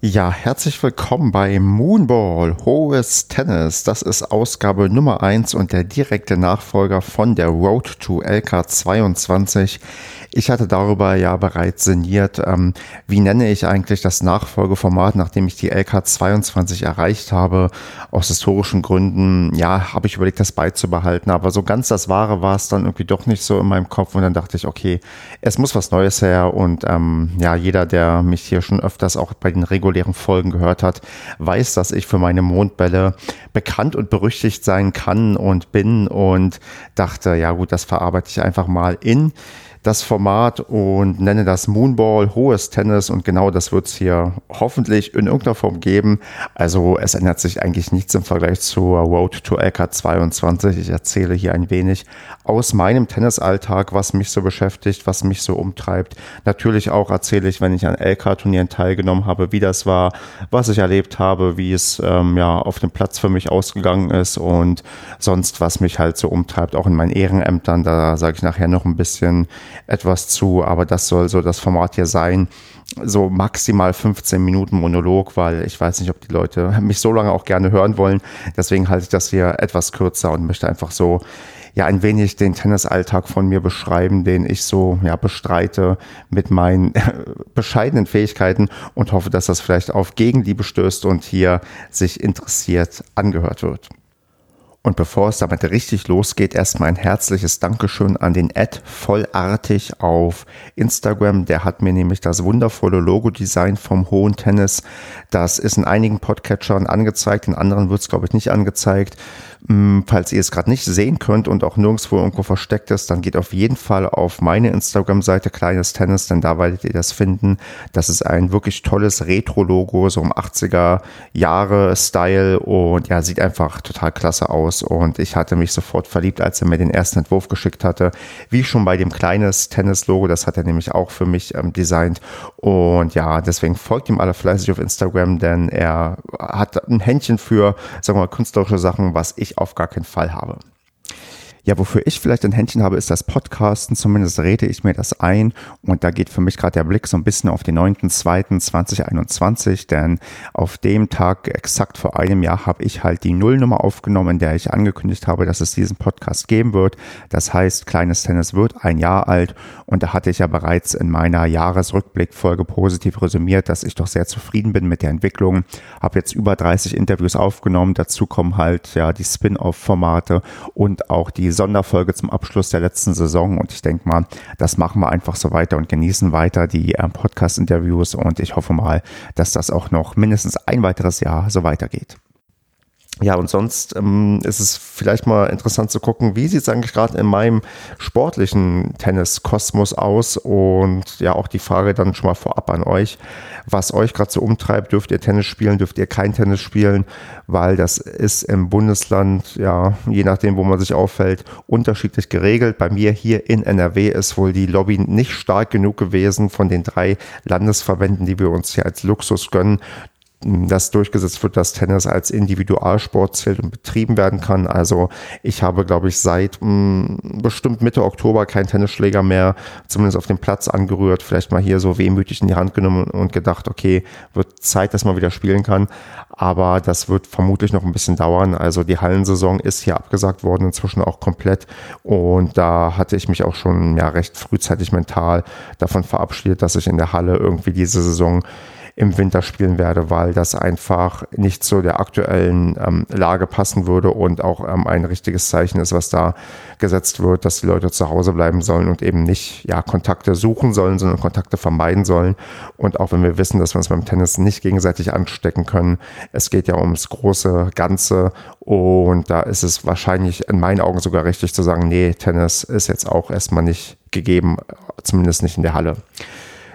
Ja, herzlich willkommen bei Moonball, hohes Tennis. Das ist Ausgabe Nummer 1 und der direkte Nachfolger von der Road to LK22. Ich hatte darüber ja bereits sinniert, ähm, wie nenne ich eigentlich das Nachfolgeformat, nachdem ich die LK22 erreicht habe. Aus historischen Gründen, ja, habe ich überlegt, das beizubehalten, aber so ganz das Wahre war es dann irgendwie doch nicht so in meinem Kopf und dann dachte ich, okay, es muss was Neues her und ähm, ja, jeder, der mich hier schon öfters auch bei den regulären Folgen gehört hat, weiß, dass ich für meine Mondbälle bekannt und berüchtigt sein kann und bin und dachte, ja gut, das verarbeite ich einfach mal in das Format und nenne das Moonball, hohes Tennis und genau das wird es hier hoffentlich in irgendeiner Form geben. Also es ändert sich eigentlich nichts im Vergleich zur Road to LK22. Ich erzähle hier ein wenig aus meinem Tennisalltag, was mich so beschäftigt, was mich so umtreibt. Natürlich auch erzähle ich, wenn ich an LK-Turnieren teilgenommen habe, wie das war, was ich erlebt habe, wie es ähm, ja auf dem Platz für mich ausgegangen ist und sonst, was mich halt so umtreibt, auch in meinen Ehrenämtern. Da sage ich nachher noch ein bisschen etwas zu, aber das soll so das Format hier sein. So maximal 15 Minuten Monolog, weil ich weiß nicht, ob die Leute mich so lange auch gerne hören wollen. Deswegen halte ich das hier etwas kürzer und möchte einfach so ja ein wenig den Tennisalltag von mir beschreiben, den ich so ja bestreite mit meinen bescheidenen Fähigkeiten und hoffe, dass das vielleicht auf Gegenliebe stößt und hier sich interessiert angehört wird. Und bevor es damit richtig losgeht, erstmal ein herzliches Dankeschön an den Ad Vollartig auf Instagram. Der hat mir nämlich das wundervolle Logo-Design vom Hohen Tennis. Das ist in einigen Podcatchern angezeigt, in anderen wird es, glaube ich, nicht angezeigt. Hm, falls ihr es gerade nicht sehen könnt und auch nirgendwo irgendwo versteckt ist, dann geht auf jeden Fall auf meine Instagram-Seite Kleines Tennis, denn da werdet ihr das finden. Das ist ein wirklich tolles Retro-Logo, so im 80er Jahre Style und ja, sieht einfach total klasse aus. Und ich hatte mich sofort verliebt, als er mir den ersten Entwurf geschickt hatte. Wie schon bei dem Kleines Tennis-Logo, das hat er nämlich auch für mich ähm, designt. Und ja, deswegen folgt ihm alle fleißig auf Instagram, denn er hat ein Händchen für, sagen wir mal, künstlerische Sachen, was ich ich auf gar keinen Fall habe. Ja, wofür ich vielleicht ein Händchen habe, ist das Podcasten. Zumindest rede ich mir das ein. Und da geht für mich gerade der Blick so ein bisschen auf den 9.2.2021, denn auf dem Tag, exakt vor einem Jahr, habe ich halt die Nullnummer aufgenommen, in der ich angekündigt habe, dass es diesen Podcast geben wird. Das heißt, Kleines Tennis wird ein Jahr alt. Und da hatte ich ja bereits in meiner Jahresrückblickfolge positiv resümiert, dass ich doch sehr zufrieden bin mit der Entwicklung. Habe jetzt über 30 Interviews aufgenommen. Dazu kommen halt ja die Spin-off-Formate und auch die Sonderfolge zum Abschluss der letzten Saison und ich denke mal, das machen wir einfach so weiter und genießen weiter die äh, Podcast-Interviews und ich hoffe mal, dass das auch noch mindestens ein weiteres Jahr so weitergeht. Ja, und sonst ähm, ist es vielleicht mal interessant zu gucken, wie sieht es eigentlich gerade in meinem sportlichen Tennis-Kosmos aus? Und ja, auch die Frage dann schon mal vorab an euch, was euch gerade so umtreibt, dürft ihr Tennis spielen, dürft ihr kein Tennis spielen, weil das ist im Bundesland, ja, je nachdem, wo man sich auffällt, unterschiedlich geregelt. Bei mir hier in NRW ist wohl die Lobby nicht stark genug gewesen von den drei Landesverbänden, die wir uns hier als Luxus gönnen, dass durchgesetzt wird, dass Tennis als Individualsport zählt und betrieben werden kann. Also ich habe, glaube ich, seit mh, mm, bestimmt Mitte Oktober keinen Tennisschläger mehr, zumindest auf dem Platz angerührt, vielleicht mal hier so wehmütig in die Hand genommen und gedacht, okay, wird Zeit, dass man wieder spielen kann. Aber das wird vermutlich noch ein bisschen dauern. Also die Hallensaison ist hier abgesagt worden, inzwischen auch komplett. Und da hatte ich mich auch schon ja recht frühzeitig mental davon verabschiedet, dass ich in der Halle irgendwie diese Saison im Winter spielen werde, weil das einfach nicht zu der aktuellen ähm, Lage passen würde und auch ähm, ein richtiges Zeichen ist, was da gesetzt wird, dass die Leute zu Hause bleiben sollen und eben nicht ja, Kontakte suchen sollen, sondern Kontakte vermeiden sollen. Und auch wenn wir wissen, dass wir uns beim Tennis nicht gegenseitig anstecken können, es geht ja ums große Ganze und da ist es wahrscheinlich in meinen Augen sogar richtig zu sagen, nee, Tennis ist jetzt auch erstmal nicht gegeben, zumindest nicht in der Halle.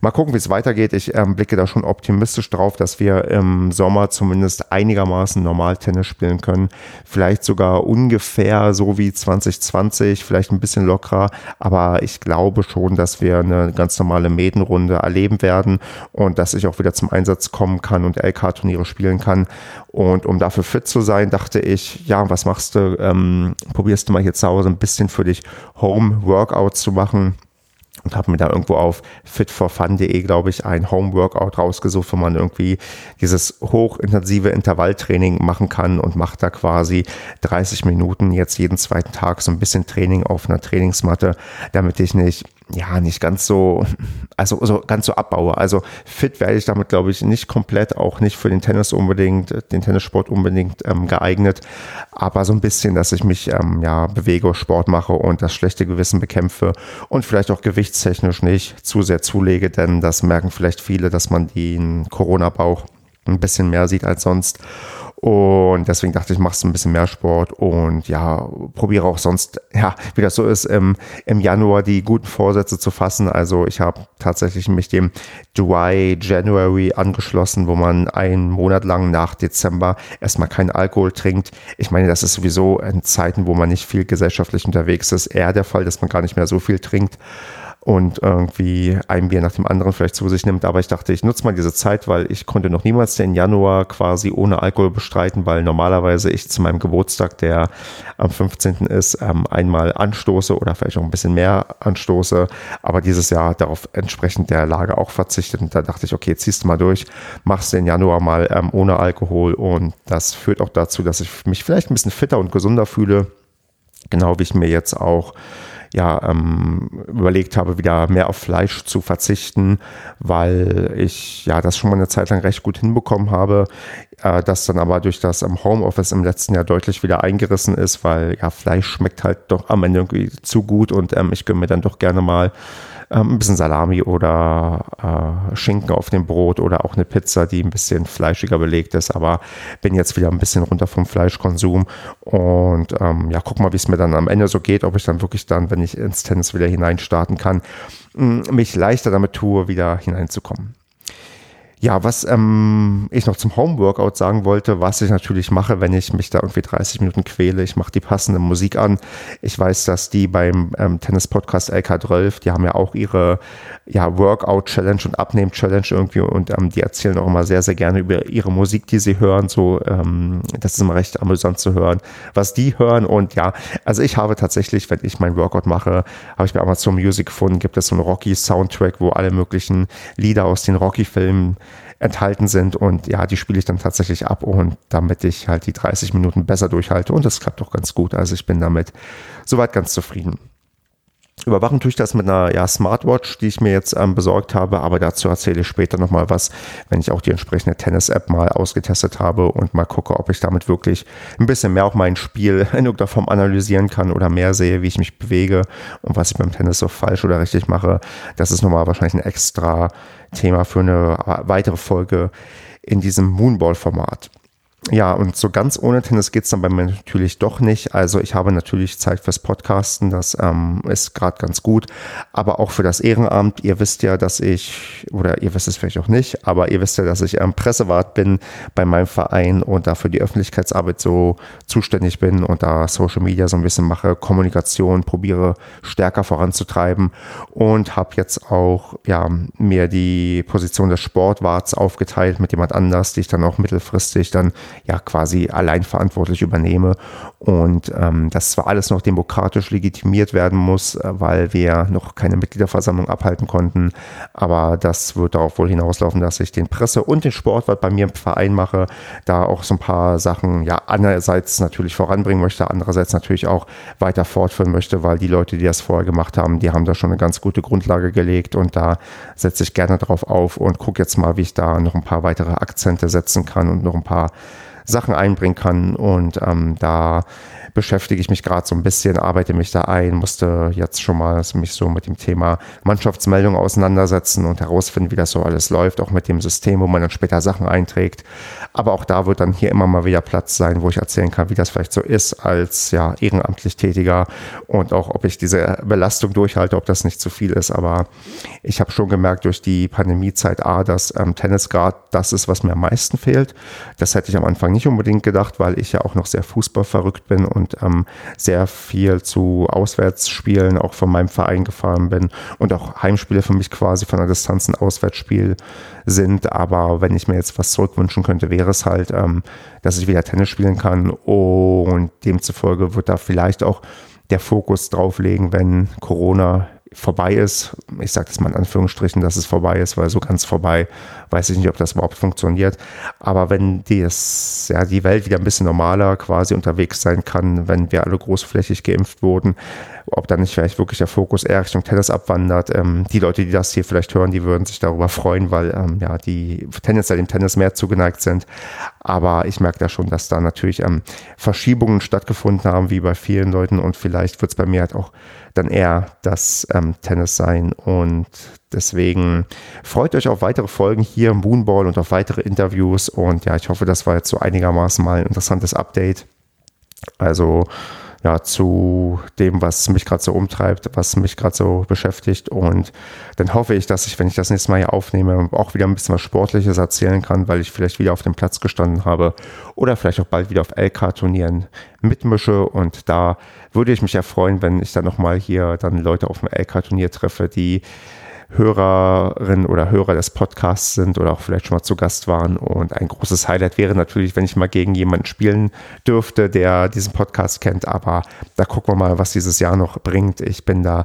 Mal gucken, wie es weitergeht. Ich ähm, blicke da schon optimistisch drauf, dass wir im Sommer zumindest einigermaßen normal Tennis spielen können. Vielleicht sogar ungefähr so wie 2020, vielleicht ein bisschen lockerer. Aber ich glaube schon, dass wir eine ganz normale Medenrunde erleben werden und dass ich auch wieder zum Einsatz kommen kann und LK-Turniere spielen kann. Und um dafür fit zu sein, dachte ich, ja, was machst du? Ähm, probierst du mal hier zu Hause ein bisschen für dich Home-Workouts zu machen und habe mir da irgendwo auf fitforfun.de, glaube ich, ein Home-Workout rausgesucht, wo man irgendwie dieses hochintensive Intervalltraining machen kann und macht da quasi 30 Minuten jetzt jeden zweiten Tag so ein bisschen Training auf einer Trainingsmatte, damit ich nicht ja, nicht ganz so, also so ganz so abbaue. Also fit werde ich damit, glaube ich, nicht komplett, auch nicht für den Tennis unbedingt, den Tennissport unbedingt ähm, geeignet, aber so ein bisschen, dass ich mich ähm, ja bewege, Sport mache und das schlechte Gewissen bekämpfe und vielleicht auch gewichtstechnisch nicht zu sehr zulege, denn das merken vielleicht viele, dass man den Corona-Bauch ein bisschen mehr sieht als sonst. Und deswegen dachte ich, machst ein bisschen mehr Sport und ja, probiere auch sonst, ja, wie das so ist, im, im Januar die guten Vorsätze zu fassen. Also ich habe tatsächlich mich dem Dry January angeschlossen, wo man einen Monat lang nach Dezember erstmal keinen Alkohol trinkt. Ich meine, das ist sowieso in Zeiten, wo man nicht viel gesellschaftlich unterwegs ist, eher der Fall, dass man gar nicht mehr so viel trinkt und irgendwie ein Bier nach dem anderen vielleicht zu sich nimmt. Aber ich dachte, ich nutze mal diese Zeit, weil ich konnte noch niemals den Januar quasi ohne Alkohol bestreiten, weil normalerweise ich zu meinem Geburtstag, der am 15. ist, ähm, einmal anstoße oder vielleicht auch ein bisschen mehr anstoße. Aber dieses Jahr darauf entsprechend der Lage auch verzichtet. Und da dachte ich, okay, ziehst du mal durch, machst den Januar mal ähm, ohne Alkohol. Und das führt auch dazu, dass ich mich vielleicht ein bisschen fitter und gesunder fühle. Genau wie ich mir jetzt auch ja ähm, überlegt habe, wieder mehr auf Fleisch zu verzichten, weil ich ja das schon mal eine Zeit lang recht gut hinbekommen habe, äh, das dann aber durch das im Homeoffice im letzten Jahr deutlich wieder eingerissen ist, weil ja Fleisch schmeckt halt doch am Ende irgendwie zu gut und ähm, ich gönne mir dann doch gerne mal ähm, ein bisschen Salami oder äh, Schinken auf dem Brot oder auch eine Pizza, die ein bisschen fleischiger belegt ist, aber bin jetzt wieder ein bisschen runter vom Fleischkonsum und ähm, ja, guck mal, wie es mir dann am Ende so geht, ob ich dann wirklich dann, wenn ich ins Tennis wieder hineinstarten kann, mich leichter damit tue, wieder hineinzukommen. Ja, was ähm, ich noch zum Homeworkout sagen wollte, was ich natürlich mache, wenn ich mich da irgendwie 30 Minuten quäle, ich mache die passende Musik an. Ich weiß, dass die beim ähm, Tennis-Podcast LK12, die haben ja auch ihre ja, Workout-Challenge und Abnehm-Challenge irgendwie und ähm, die erzählen auch immer sehr, sehr gerne über ihre Musik, die sie hören. So, ähm, das ist immer recht amüsant zu hören, was die hören. Und ja, also ich habe tatsächlich, wenn ich mein Workout mache, habe ich bei Amazon Music gefunden, gibt es so einen Rocky-Soundtrack, wo alle möglichen Lieder aus den Rocky-Filmen enthalten sind und ja, die spiele ich dann tatsächlich ab und damit ich halt die 30 Minuten besser durchhalte und das klappt doch ganz gut. Also ich bin damit soweit ganz zufrieden. Überwachen tue ich das mit einer ja, Smartwatch, die ich mir jetzt ähm, besorgt habe, aber dazu erzähle ich später nochmal was, wenn ich auch die entsprechende Tennis-App mal ausgetestet habe und mal gucke, ob ich damit wirklich ein bisschen mehr auch mein Spiel in irgendeiner Form analysieren kann oder mehr sehe, wie ich mich bewege und was ich beim Tennis so falsch oder richtig mache. Das ist nochmal wahrscheinlich ein extra Thema für eine weitere Folge in diesem Moonball-Format. Ja, und so ganz ohne Tennis geht's dann bei mir natürlich doch nicht. Also ich habe natürlich Zeit fürs Podcasten, das ähm, ist gerade ganz gut. Aber auch für das Ehrenamt. Ihr wisst ja, dass ich, oder ihr wisst es vielleicht auch nicht, aber ihr wisst ja, dass ich ähm, Pressewart bin bei meinem Verein und dafür die Öffentlichkeitsarbeit so zuständig bin und da Social Media so ein bisschen mache, Kommunikation probiere stärker voranzutreiben und habe jetzt auch ja, mir die Position des Sportwarts aufgeteilt mit jemand anders, die ich dann auch mittelfristig dann ja quasi allein verantwortlich übernehme. Und ähm, das zwar alles noch demokratisch legitimiert werden muss, äh, weil wir noch keine Mitgliederversammlung abhalten konnten, aber das wird darauf wohl hinauslaufen, dass ich den Presse- und den Sportwart bei mir im Verein mache, da auch so ein paar Sachen ja einerseits natürlich voranbringen möchte, andererseits natürlich auch weiter fortführen möchte, weil die Leute, die das vorher gemacht haben, die haben da schon eine ganz gute Grundlage gelegt und da setze ich gerne drauf auf und gucke jetzt mal, wie ich da noch ein paar weitere Akzente setzen kann und noch ein paar Sachen einbringen kann. Und ähm, da beschäftige ich mich gerade so ein bisschen, arbeite mich da ein, musste jetzt schon mal mich so mit dem Thema Mannschaftsmeldung auseinandersetzen und herausfinden, wie das so alles läuft, auch mit dem System, wo man dann später Sachen einträgt. Aber auch da wird dann hier immer mal wieder Platz sein, wo ich erzählen kann, wie das vielleicht so ist als ja ehrenamtlich Tätiger und auch, ob ich diese Belastung durchhalte, ob das nicht zu viel ist. Aber ich habe schon gemerkt durch die Pandemiezeit A, dass ähm, Tennis das ist, was mir am meisten fehlt. Das hätte ich am Anfang nicht unbedingt gedacht, weil ich ja auch noch sehr Fußball verrückt bin und und ähm, sehr viel zu Auswärtsspielen auch von meinem Verein gefahren bin und auch Heimspiele für mich quasi von der Distanz ein Auswärtsspiel sind. Aber wenn ich mir jetzt was zurückwünschen könnte, wäre es halt, ähm, dass ich wieder Tennis spielen kann und demzufolge wird da vielleicht auch der Fokus drauf legen, wenn Corona vorbei ist. Ich sage das mal in Anführungsstrichen, dass es vorbei ist, weil so ganz vorbei weiß ich nicht, ob das überhaupt funktioniert. Aber wenn das, ja, die Welt wieder ein bisschen normaler quasi unterwegs sein kann, wenn wir alle großflächig geimpft wurden, ob dann nicht vielleicht wirklich der Fokus eher Richtung Tennis abwandert. Ähm, die Leute, die das hier vielleicht hören, die würden sich darüber freuen, weil ähm, ja, die tendenziell dem Tennis mehr zugeneigt sind. Aber ich merke da schon, dass da natürlich ähm, Verschiebungen stattgefunden haben, wie bei vielen Leuten. Und vielleicht wird es bei mir halt auch dann eher das ähm, Tennis sein. Und deswegen freut euch auf weitere Folgen hier im Moonball und auf weitere Interviews. Und ja, ich hoffe, das war jetzt so einigermaßen mal ein interessantes Update. Also ja, zu dem, was mich gerade so umtreibt, was mich gerade so beschäftigt. Und dann hoffe ich, dass ich, wenn ich das nächste Mal hier aufnehme, auch wieder ein bisschen was Sportliches erzählen kann, weil ich vielleicht wieder auf dem Platz gestanden habe oder vielleicht auch bald wieder auf LK-Turnieren mitmische. Und da würde ich mich ja freuen, wenn ich dann nochmal hier dann Leute auf dem LK-Turnier treffe, die Hörerin oder Hörer des Podcasts sind oder auch vielleicht schon mal zu Gast waren. Und ein großes Highlight wäre natürlich, wenn ich mal gegen jemanden spielen dürfte, der diesen Podcast kennt. Aber da gucken wir mal, was dieses Jahr noch bringt. Ich bin da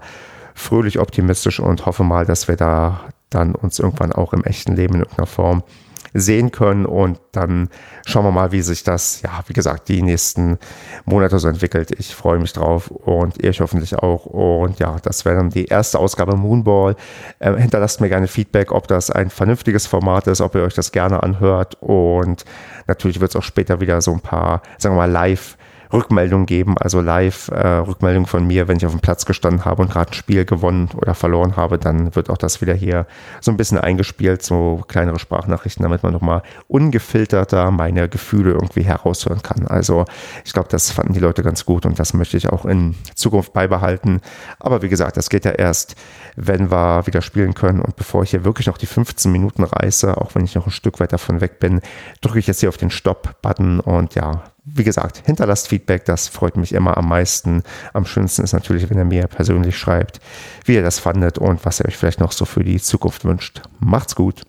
fröhlich optimistisch und hoffe mal, dass wir da dann uns irgendwann auch im echten Leben in irgendeiner Form sehen können. Und dann schauen wir mal, wie sich das, ja, wie gesagt, die nächsten Monate so entwickelt. Ich freue mich drauf und ihr hoffentlich auch. Und ja, das wäre dann die erste Ausgabe Moonball. Äh, hinterlasst mir gerne Feedback, ob das ein vernünftiges Format ist, ob ihr euch das gerne anhört. Und natürlich wird es auch später wieder so ein paar, sagen wir mal, live Rückmeldung geben, also Live-Rückmeldung äh, von mir, wenn ich auf dem Platz gestanden habe und gerade ein Spiel gewonnen oder verloren habe, dann wird auch das wieder hier so ein bisschen eingespielt, so kleinere Sprachnachrichten, damit man nochmal ungefilterter meine Gefühle irgendwie heraushören kann. Also ich glaube, das fanden die Leute ganz gut und das möchte ich auch in Zukunft beibehalten. Aber wie gesagt, das geht ja erst, wenn wir wieder spielen können und bevor ich hier wirklich noch die 15 Minuten reiße, auch wenn ich noch ein Stück weit davon weg bin, drücke ich jetzt hier auf den Stopp-Button und ja, wie gesagt, hinterlasst Feedback, das freut mich immer am meisten. Am schönsten ist natürlich, wenn ihr mir persönlich schreibt, wie ihr das fandet und was ihr euch vielleicht noch so für die Zukunft wünscht. Macht's gut.